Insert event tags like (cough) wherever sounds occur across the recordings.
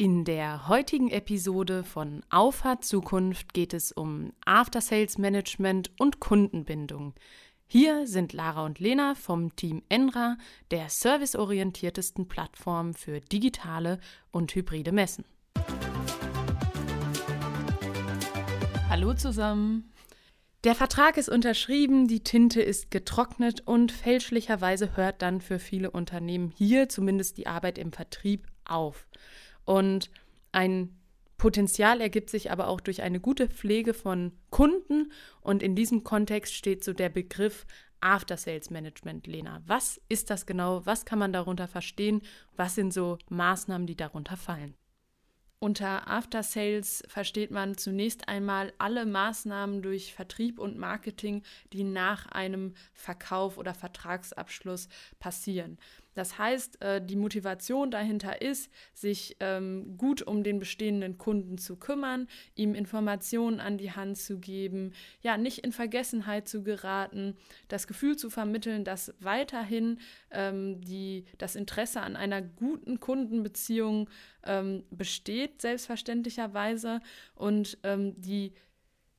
In der heutigen Episode von Auffahrt Zukunft geht es um After Sales Management und Kundenbindung. Hier sind Lara und Lena vom Team Enra, der serviceorientiertesten Plattform für digitale und hybride Messen. Hallo zusammen. Der Vertrag ist unterschrieben, die Tinte ist getrocknet und fälschlicherweise hört dann für viele Unternehmen hier zumindest die Arbeit im Vertrieb auf. Und ein Potenzial ergibt sich aber auch durch eine gute Pflege von Kunden. Und in diesem Kontext steht so der Begriff After Sales Management, Lena. Was ist das genau? Was kann man darunter verstehen? Was sind so Maßnahmen, die darunter fallen? Unter After Sales versteht man zunächst einmal alle Maßnahmen durch Vertrieb und Marketing, die nach einem Verkauf oder Vertragsabschluss passieren. Das heißt, äh, die Motivation dahinter ist, sich ähm, gut um den bestehenden Kunden zu kümmern, ihm Informationen an die Hand zu geben, ja, nicht in Vergessenheit zu geraten, das Gefühl zu vermitteln, dass weiterhin ähm, die, das Interesse an einer guten Kundenbeziehung ähm, besteht, selbstverständlicherweise, und die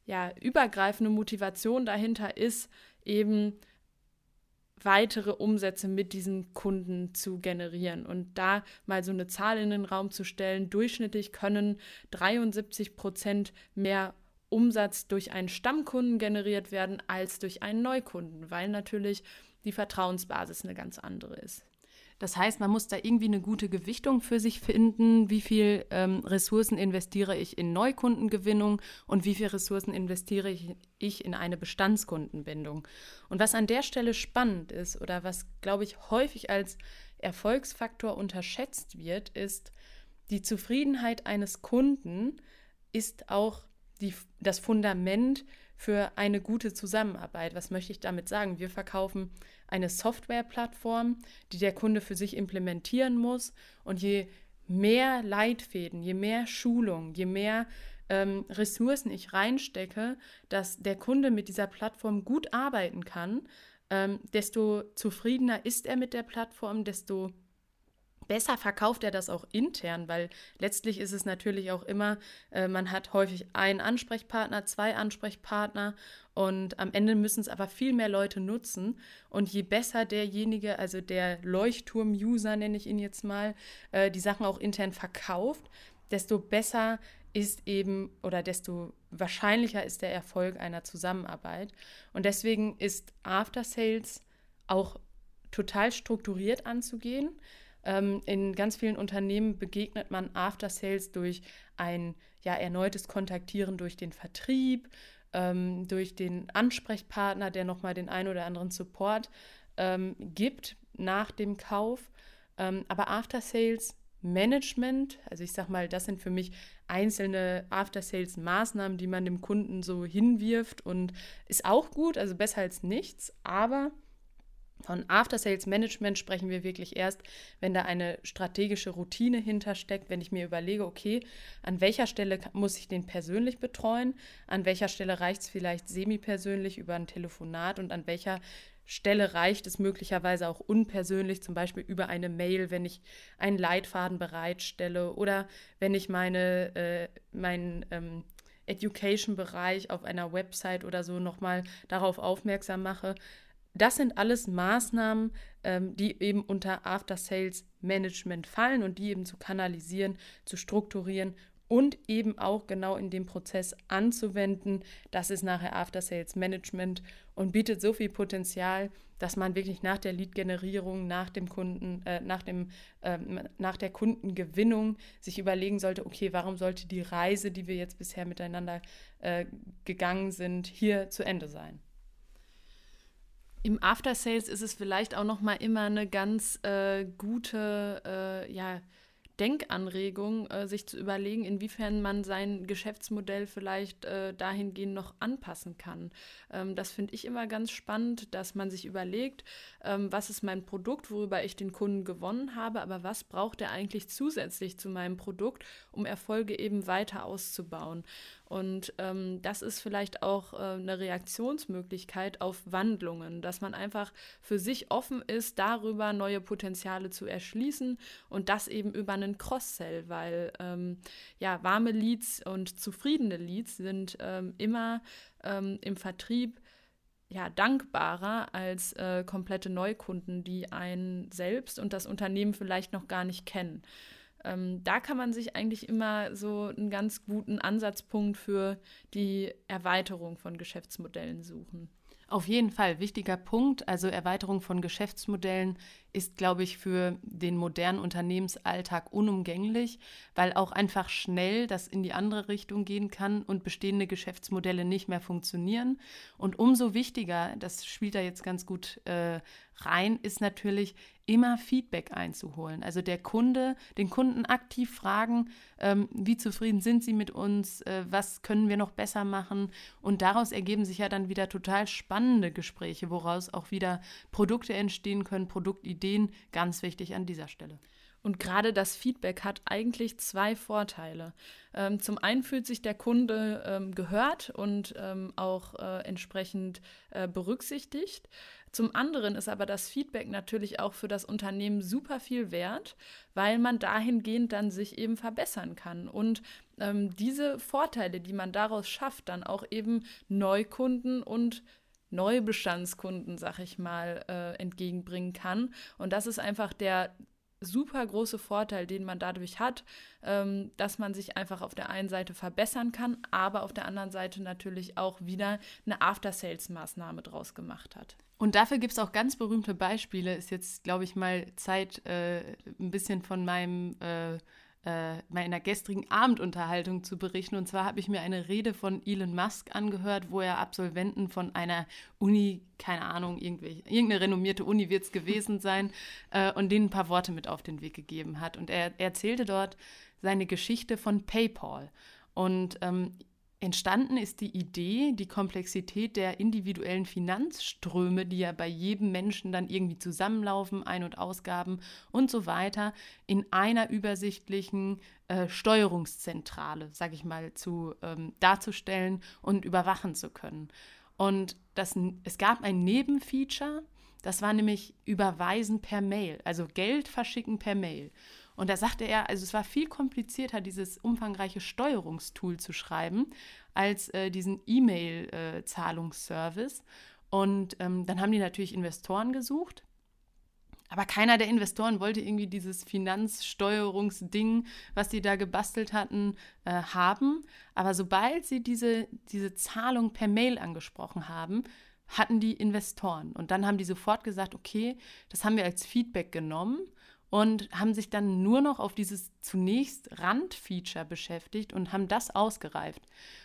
ja, übergreifende Motivation dahinter ist, eben weitere Umsätze mit diesen Kunden zu generieren. Und da mal so eine Zahl in den Raum zu stellen, durchschnittlich können 73 Prozent mehr Umsatz durch einen Stammkunden generiert werden als durch einen Neukunden, weil natürlich die Vertrauensbasis eine ganz andere ist. Das heißt, man muss da irgendwie eine gute Gewichtung für sich finden. Wie viel ähm, Ressourcen investiere ich in Neukundengewinnung und wie viel Ressourcen investiere ich, ich in eine Bestandskundenbindung? Und was an der Stelle spannend ist oder was, glaube ich, häufig als Erfolgsfaktor unterschätzt wird, ist, die Zufriedenheit eines Kunden ist auch die, das Fundament für eine gute Zusammenarbeit. Was möchte ich damit sagen? Wir verkaufen eine Softwareplattform, die der Kunde für sich implementieren muss. Und je mehr Leitfäden, je mehr Schulung, je mehr ähm, Ressourcen ich reinstecke, dass der Kunde mit dieser Plattform gut arbeiten kann, ähm, desto zufriedener ist er mit der Plattform, desto besser verkauft er das auch intern, weil letztlich ist es natürlich auch immer, äh, man hat häufig einen Ansprechpartner, zwei Ansprechpartner und am Ende müssen es aber viel mehr Leute nutzen. Und je besser derjenige, also der Leuchtturm-User nenne ich ihn jetzt mal, äh, die Sachen auch intern verkauft, desto besser ist eben oder desto wahrscheinlicher ist der Erfolg einer Zusammenarbeit. Und deswegen ist After Sales auch total strukturiert anzugehen. Ähm, in ganz vielen Unternehmen begegnet man After Sales durch ein ja, erneutes Kontaktieren durch den Vertrieb, ähm, durch den Ansprechpartner, der nochmal den einen oder anderen Support ähm, gibt nach dem Kauf. Ähm, aber After Sales Management, also ich sag mal, das sind für mich einzelne After-Sales-Maßnahmen, die man dem Kunden so hinwirft und ist auch gut, also besser als nichts, aber von After Sales Management sprechen wir wirklich erst, wenn da eine strategische Routine hintersteckt, wenn ich mir überlege, okay, an welcher Stelle muss ich den persönlich betreuen, an welcher Stelle reicht es vielleicht semi-persönlich über ein Telefonat? Und an welcher Stelle reicht es möglicherweise auch unpersönlich, zum Beispiel über eine Mail, wenn ich einen Leitfaden bereitstelle oder wenn ich meine, äh, meinen ähm, Education-Bereich auf einer Website oder so nochmal darauf aufmerksam mache, das sind alles Maßnahmen, ähm, die eben unter After Sales Management fallen und die eben zu kanalisieren, zu strukturieren und eben auch genau in dem Prozess anzuwenden. Das ist nachher After Sales Management und bietet so viel Potenzial, dass man wirklich nach der Lead-Generierung, nach dem Kunden, äh, nach dem, äh, nach der Kundengewinnung sich überlegen sollte, okay, warum sollte die Reise, die wir jetzt bisher miteinander äh, gegangen sind, hier zu Ende sein? Im After Sales ist es vielleicht auch noch mal immer eine ganz äh, gute äh, ja, Denkanregung, äh, sich zu überlegen, inwiefern man sein Geschäftsmodell vielleicht äh, dahingehend noch anpassen kann. Ähm, das finde ich immer ganz spannend, dass man sich überlegt, ähm, was ist mein Produkt, worüber ich den Kunden gewonnen habe, aber was braucht er eigentlich zusätzlich zu meinem Produkt, um Erfolge eben weiter auszubauen. Und ähm, das ist vielleicht auch äh, eine Reaktionsmöglichkeit auf Wandlungen, dass man einfach für sich offen ist, darüber neue Potenziale zu erschließen und das eben über einen Cross-Sell, weil ähm, ja, warme Leads und zufriedene Leads sind ähm, immer ähm, im Vertrieb ja, dankbarer als äh, komplette Neukunden, die einen selbst und das Unternehmen vielleicht noch gar nicht kennen. Ähm, da kann man sich eigentlich immer so einen ganz guten Ansatzpunkt für die Erweiterung von Geschäftsmodellen suchen. Auf jeden Fall, wichtiger Punkt. Also Erweiterung von Geschäftsmodellen ist, glaube ich, für den modernen Unternehmensalltag unumgänglich, weil auch einfach schnell das in die andere Richtung gehen kann und bestehende Geschäftsmodelle nicht mehr funktionieren. Und umso wichtiger, das spielt da jetzt ganz gut äh, rein, ist natürlich immer Feedback einzuholen. Also der Kunde, den Kunden aktiv fragen, ähm, wie zufrieden sind sie mit uns, äh, was können wir noch besser machen. Und daraus ergeben sich ja dann wieder total spannende Gespräche, woraus auch wieder Produkte entstehen können, Produktideen, ganz wichtig an dieser Stelle. Und gerade das Feedback hat eigentlich zwei Vorteile. Ähm, zum einen fühlt sich der Kunde ähm, gehört und ähm, auch äh, entsprechend äh, berücksichtigt. Zum anderen ist aber das Feedback natürlich auch für das Unternehmen super viel wert, weil man dahingehend dann sich eben verbessern kann und ähm, diese Vorteile, die man daraus schafft, dann auch eben Neukunden und Neubestandskunden, sag ich mal, äh, entgegenbringen kann. Und das ist einfach der super große Vorteil, den man dadurch hat, ähm, dass man sich einfach auf der einen Seite verbessern kann, aber auf der anderen Seite natürlich auch wieder eine After-Sales-Maßnahme draus gemacht hat. Und dafür gibt es auch ganz berühmte Beispiele. Ist jetzt, glaube ich, mal Zeit, äh, ein bisschen von meinem äh, äh, meiner gestrigen Abendunterhaltung zu berichten. Und zwar habe ich mir eine Rede von Elon Musk angehört, wo er Absolventen von einer Uni, keine Ahnung, irgendeine renommierte Uni wird es gewesen sein, äh, und denen ein paar Worte mit auf den Weg gegeben hat. Und er, er erzählte dort seine Geschichte von PayPal. Und ähm, Entstanden ist die Idee, die Komplexität der individuellen Finanzströme, die ja bei jedem Menschen dann irgendwie zusammenlaufen, Ein- und Ausgaben und so weiter, in einer übersichtlichen äh, Steuerungszentrale, sage ich mal, zu ähm, darzustellen und überwachen zu können. Und das, es gab ein Nebenfeature, das war nämlich Überweisen per Mail, also Geld verschicken per Mail. Und da sagte er, also es war viel komplizierter, dieses umfangreiche Steuerungstool zu schreiben, als äh, diesen E-Mail-Zahlungsservice. Äh, und ähm, dann haben die natürlich Investoren gesucht. Aber keiner der Investoren wollte irgendwie dieses Finanzsteuerungsding, was sie da gebastelt hatten, äh, haben. Aber sobald sie diese, diese Zahlung per Mail angesprochen haben, hatten die Investoren. Und dann haben die sofort gesagt, okay, das haben wir als Feedback genommen und haben sich dann nur noch auf dieses zunächst Randfeature beschäftigt und haben das ausgereift.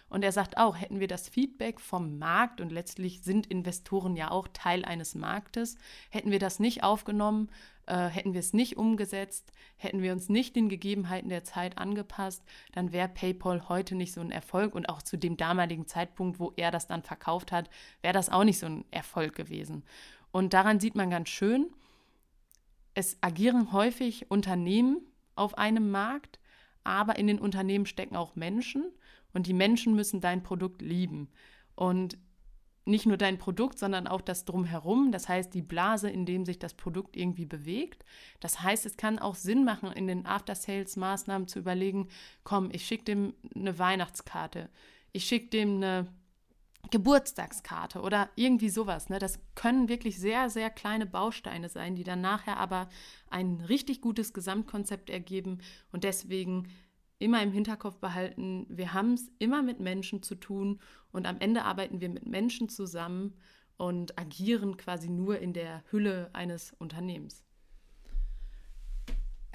Und er sagt auch, hätten wir das Feedback vom Markt und letztlich sind Investoren ja auch Teil eines Marktes, hätten wir das nicht aufgenommen, äh, hätten wir es nicht umgesetzt, hätten wir uns nicht den Gegebenheiten der Zeit angepasst, dann wäre PayPal heute nicht so ein Erfolg und auch zu dem damaligen Zeitpunkt, wo er das dann verkauft hat, wäre das auch nicht so ein Erfolg gewesen. Und daran sieht man ganz schön, es agieren häufig Unternehmen auf einem Markt, aber in den Unternehmen stecken auch Menschen und die Menschen müssen dein Produkt lieben. Und nicht nur dein Produkt, sondern auch das drumherum, das heißt die Blase, in dem sich das Produkt irgendwie bewegt. Das heißt, es kann auch Sinn machen, in den After-Sales-Maßnahmen zu überlegen, komm, ich schicke dem eine Weihnachtskarte, ich schicke dem eine Geburtstagskarte oder irgendwie sowas. Ne? Das können wirklich sehr, sehr kleine Bausteine sein, die dann nachher aber ein richtig gutes Gesamtkonzept ergeben. Und deswegen immer im Hinterkopf behalten, wir haben es immer mit Menschen zu tun und am Ende arbeiten wir mit Menschen zusammen und agieren quasi nur in der Hülle eines Unternehmens.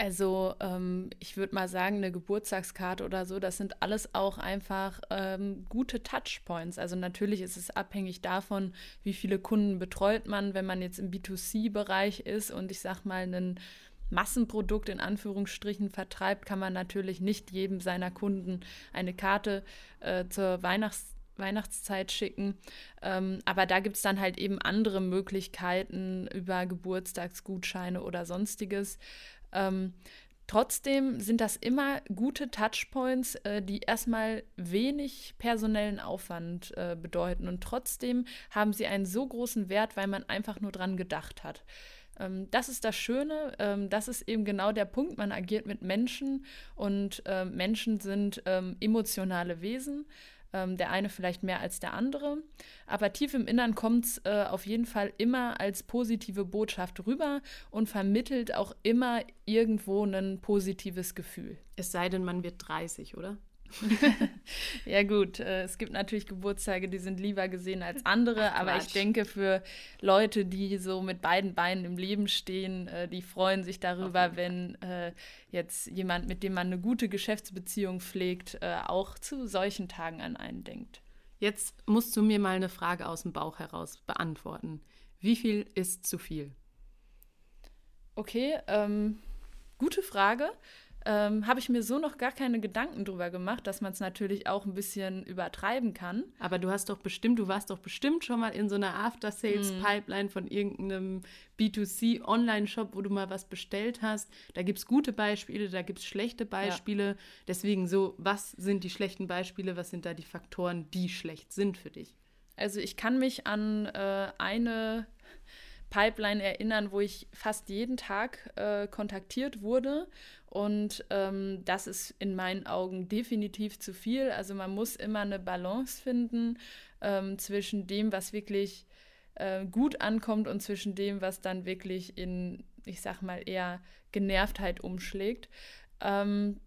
Also ähm, ich würde mal sagen, eine Geburtstagskarte oder so, das sind alles auch einfach ähm, gute Touchpoints. Also natürlich ist es abhängig davon, wie viele Kunden betreut man, wenn man jetzt im B2C-Bereich ist und ich sag mal ein Massenprodukt in Anführungsstrichen vertreibt, kann man natürlich nicht jedem seiner Kunden eine Karte äh, zur Weihnachts Weihnachtszeit schicken. Ähm, aber da gibt es dann halt eben andere Möglichkeiten über Geburtstagsgutscheine oder sonstiges. Ähm, Trotzdem sind das immer gute Touchpoints, äh, die erstmal wenig personellen Aufwand äh, bedeuten. Und trotzdem haben sie einen so großen Wert, weil man einfach nur dran gedacht hat. Ähm, das ist das Schöne, ähm, das ist eben genau der Punkt. Man agiert mit Menschen und äh, Menschen sind ähm, emotionale Wesen. Ähm, der eine vielleicht mehr als der andere. Aber tief im Innern kommt es äh, auf jeden Fall immer als positive Botschaft rüber und vermittelt auch immer irgendwo ein positives Gefühl. Es sei denn, man wird 30, oder? (laughs) ja gut, äh, es gibt natürlich Geburtstage, die sind lieber gesehen als andere, Ach, aber ich denke für Leute, die so mit beiden Beinen im Leben stehen, äh, die freuen sich darüber, wenn äh, jetzt jemand, mit dem man eine gute Geschäftsbeziehung pflegt, auch zu solchen Tagen an einen denkt. Jetzt musst du mir mal eine Frage aus dem Bauch heraus beantworten. Wie viel ist zu viel? Okay, ähm, gute Frage ähm, habe ich mir so noch gar keine Gedanken drüber gemacht, dass man es natürlich auch ein bisschen übertreiben kann. Aber du hast doch bestimmt, du warst doch bestimmt schon mal in so einer After-Sales-Pipeline von irgendeinem B2C-Online-Shop, wo du mal was bestellt hast. Da gibt es gute Beispiele, da gibt es schlechte Beispiele. Ja. Deswegen so, was sind die schlechten Beispiele, was sind da die Faktoren, die schlecht sind für dich? Also ich kann mich an äh, eine Pipeline erinnern, wo ich fast jeden Tag äh, kontaktiert wurde und ähm, das ist in meinen Augen definitiv zu viel. Also man muss immer eine Balance finden ähm, zwischen dem, was wirklich äh, gut ankommt und zwischen dem, was dann wirklich in, ich sag mal, eher Genervtheit umschlägt. Ähm,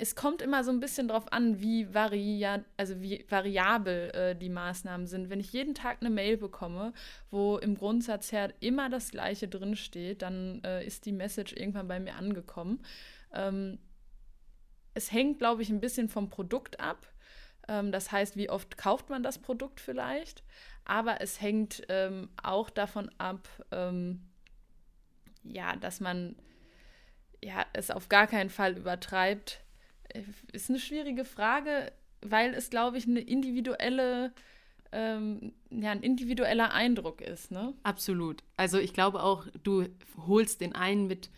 es kommt immer so ein bisschen darauf an, wie, varia also wie variabel äh, die Maßnahmen sind. Wenn ich jeden Tag eine Mail bekomme, wo im Grundsatz her immer das Gleiche drinsteht, dann äh, ist die Message irgendwann bei mir angekommen. Ähm, es hängt, glaube ich, ein bisschen vom Produkt ab. Ähm, das heißt, wie oft kauft man das Produkt vielleicht. Aber es hängt ähm, auch davon ab, ähm, ja, dass man ja, es auf gar keinen Fall übertreibt ist eine schwierige Frage, weil es, glaube ich, eine individuelle, ähm, ja, ein individueller Eindruck ist. Ne? Absolut. Also ich glaube auch, du holst den einen mit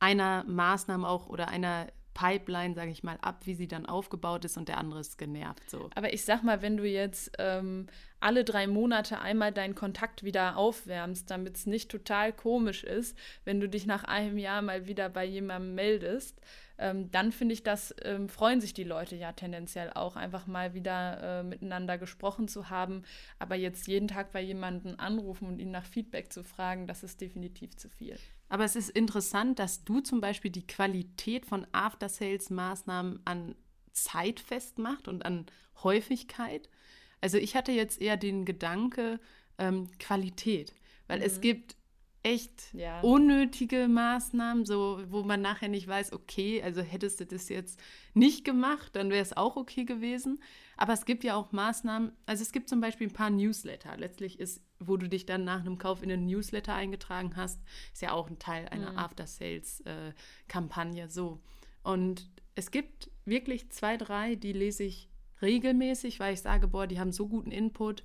einer Maßnahme auch oder einer Pipeline, sage ich mal, ab, wie sie dann aufgebaut ist und der andere ist genervt. So. Aber ich sag mal, wenn du jetzt ähm, alle drei Monate einmal deinen Kontakt wieder aufwärmst, damit es nicht total komisch ist, wenn du dich nach einem Jahr mal wieder bei jemandem meldest, ähm, dann finde ich, das ähm, freuen sich die Leute ja tendenziell auch, einfach mal wieder äh, miteinander gesprochen zu haben. Aber jetzt jeden Tag bei jemandem anrufen und ihn nach Feedback zu fragen, das ist definitiv zu viel. Aber es ist interessant, dass du zum Beispiel die Qualität von After-Sales-Maßnahmen an Zeit festmacht und an Häufigkeit. Also ich hatte jetzt eher den Gedanke ähm, Qualität, weil mhm. es gibt echt ja. unnötige Maßnahmen, so wo man nachher nicht weiß, okay, also hättest du das jetzt nicht gemacht, dann wäre es auch okay gewesen. Aber es gibt ja auch Maßnahmen, also es gibt zum Beispiel ein paar Newsletter. Letztlich ist, wo du dich dann nach einem Kauf in einen Newsletter eingetragen hast, ist ja auch ein Teil einer mhm. After-Sales-Kampagne. Äh, so. Und es gibt wirklich zwei, drei, die lese ich regelmäßig, weil ich sage, boah, die haben so guten Input,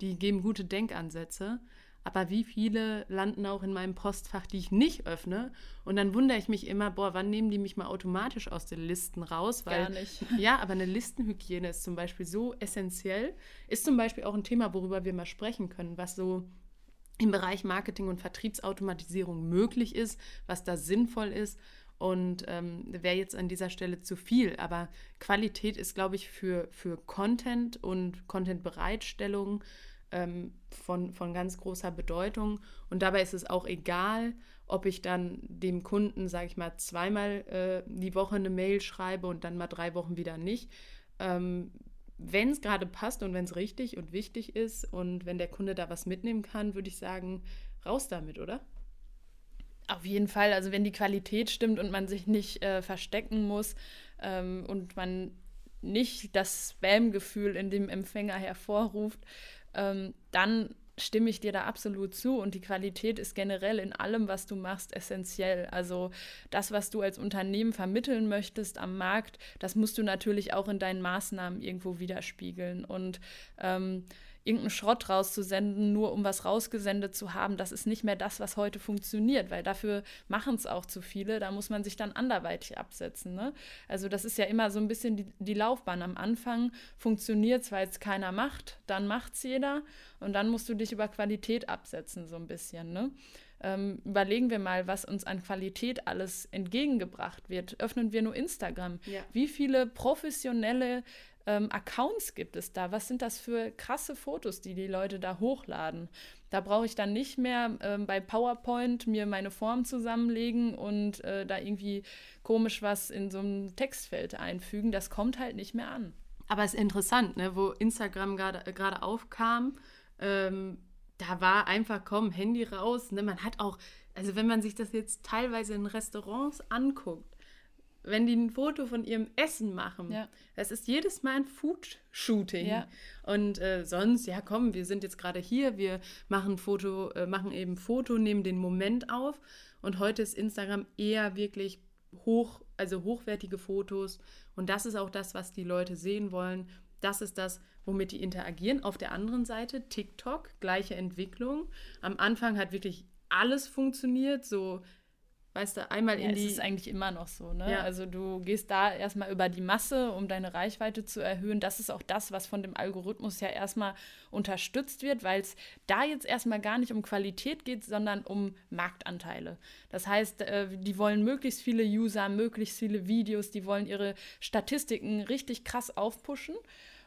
die geben gute Denkansätze aber wie viele landen auch in meinem Postfach, die ich nicht öffne? Und dann wundere ich mich immer, boah, wann nehmen die mich mal automatisch aus den Listen raus? Weil, Gar nicht. (laughs) Ja, aber eine Listenhygiene ist zum Beispiel so essentiell. Ist zum Beispiel auch ein Thema, worüber wir mal sprechen können, was so im Bereich Marketing und Vertriebsautomatisierung möglich ist, was da sinnvoll ist. Und ähm, wäre jetzt an dieser Stelle zu viel. Aber Qualität ist, glaube ich, für, für Content und Content-Bereitstellung ähm, von, von ganz großer Bedeutung. Und dabei ist es auch egal, ob ich dann dem Kunden, sage ich mal, zweimal äh, die Woche eine Mail schreibe und dann mal drei Wochen wieder nicht. Ähm, wenn es gerade passt und wenn es richtig und wichtig ist und wenn der Kunde da was mitnehmen kann, würde ich sagen, raus damit, oder? Auf jeden Fall. Also wenn die Qualität stimmt und man sich nicht äh, verstecken muss ähm, und man nicht das Spam-Gefühl in dem Empfänger hervorruft, ähm, dann stimme ich dir da absolut zu und die Qualität ist generell in allem, was du machst, essentiell. Also das, was du als Unternehmen vermitteln möchtest am Markt, das musst du natürlich auch in deinen Maßnahmen irgendwo widerspiegeln. Und ähm, irgendeinen Schrott rauszusenden, nur um was rausgesendet zu haben, das ist nicht mehr das, was heute funktioniert, weil dafür machen es auch zu viele. Da muss man sich dann anderweitig absetzen. Ne? Also das ist ja immer so ein bisschen die, die Laufbahn. Am Anfang funktioniert es, weil es keiner macht, dann macht es jeder und dann musst du dich über Qualität absetzen, so ein bisschen. Ne? Ähm, überlegen wir mal, was uns an Qualität alles entgegengebracht wird. Öffnen wir nur Instagram. Ja. Wie viele professionelle ähm, Accounts gibt es da? Was sind das für krasse Fotos, die die Leute da hochladen? Da brauche ich dann nicht mehr ähm, bei PowerPoint mir meine Form zusammenlegen und äh, da irgendwie komisch was in so einem Textfeld einfügen. Das kommt halt nicht mehr an. Aber es ist interessant, ne? wo Instagram gerade aufkam. Ähm, da war einfach, komm, Handy raus. Ne? Man hat auch, also wenn man sich das jetzt teilweise in Restaurants anguckt, wenn die ein Foto von ihrem Essen machen. Ja. Das ist jedes Mal ein Food-Shooting. Ja. Und äh, sonst, ja komm, wir sind jetzt gerade hier, wir machen Foto, äh, machen eben Foto, nehmen den Moment auf. Und heute ist Instagram eher wirklich hoch, also hochwertige Fotos. Und das ist auch das, was die Leute sehen wollen. Das ist das, womit die interagieren. Auf der anderen Seite TikTok, gleiche Entwicklung. Am Anfang hat wirklich alles funktioniert, so weißt du, einmal ja, in die. Das ist eigentlich immer noch so, ne? Ja. Also du gehst da erstmal über die Masse, um deine Reichweite zu erhöhen. Das ist auch das, was von dem Algorithmus ja erstmal unterstützt wird, weil es da jetzt erstmal gar nicht um Qualität geht, sondern um Marktanteile. Das heißt, äh, die wollen möglichst viele User, möglichst viele Videos, die wollen ihre Statistiken richtig krass aufpushen.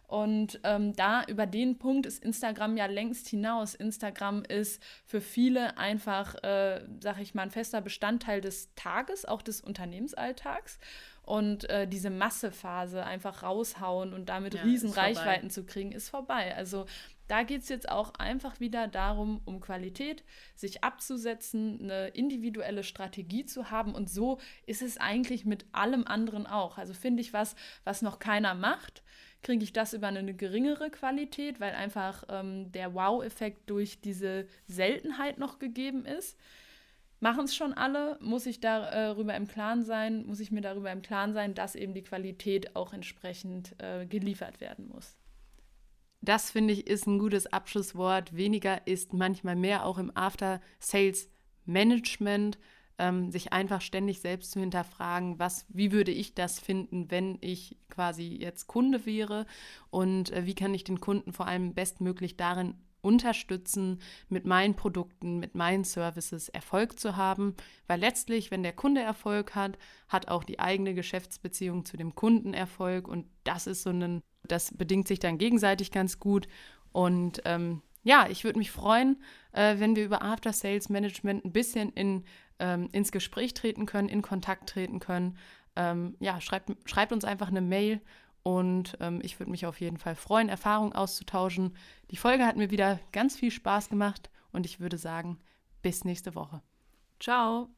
Und ähm, da über den Punkt ist Instagram ja längst hinaus. Instagram ist für viele einfach, äh, sag ich mal, ein fester Bestandteil des Tages, auch des Unternehmensalltags. Und äh, diese Massephase einfach raushauen und damit ja, riesen Reichweiten zu kriegen, ist vorbei. Also da geht es jetzt auch einfach wieder darum, um Qualität, sich abzusetzen, eine individuelle Strategie zu haben. Und so ist es eigentlich mit allem anderen auch. Also finde ich was, was noch keiner macht kriege ich das über eine geringere Qualität, weil einfach ähm, der Wow-Effekt durch diese Seltenheit noch gegeben ist. Machen es schon alle, muss ich darüber im Klaren sein, muss ich mir darüber im Klaren sein, dass eben die Qualität auch entsprechend äh, geliefert werden muss. Das finde ich ist ein gutes Abschlusswort. Weniger ist manchmal mehr, auch im After-Sales-Management ähm, sich einfach ständig selbst zu hinterfragen, was, wie würde ich das finden, wenn ich quasi jetzt Kunde wäre? Und äh, wie kann ich den Kunden vor allem bestmöglich darin unterstützen, mit meinen Produkten, mit meinen Services Erfolg zu haben, weil letztlich, wenn der Kunde Erfolg hat, hat auch die eigene Geschäftsbeziehung zu dem Kunden Erfolg. Und das ist so ein, das bedingt sich dann gegenseitig ganz gut. Und ähm, ja, ich würde mich freuen, äh, wenn wir über After Sales Management ein bisschen in ähm, ins Gespräch treten können, in Kontakt treten können. Ähm, ja, schreibt, schreibt uns einfach eine Mail und ähm, ich würde mich auf jeden Fall freuen, Erfahrungen auszutauschen. Die Folge hat mir wieder ganz viel Spaß gemacht und ich würde sagen, bis nächste Woche. Ciao.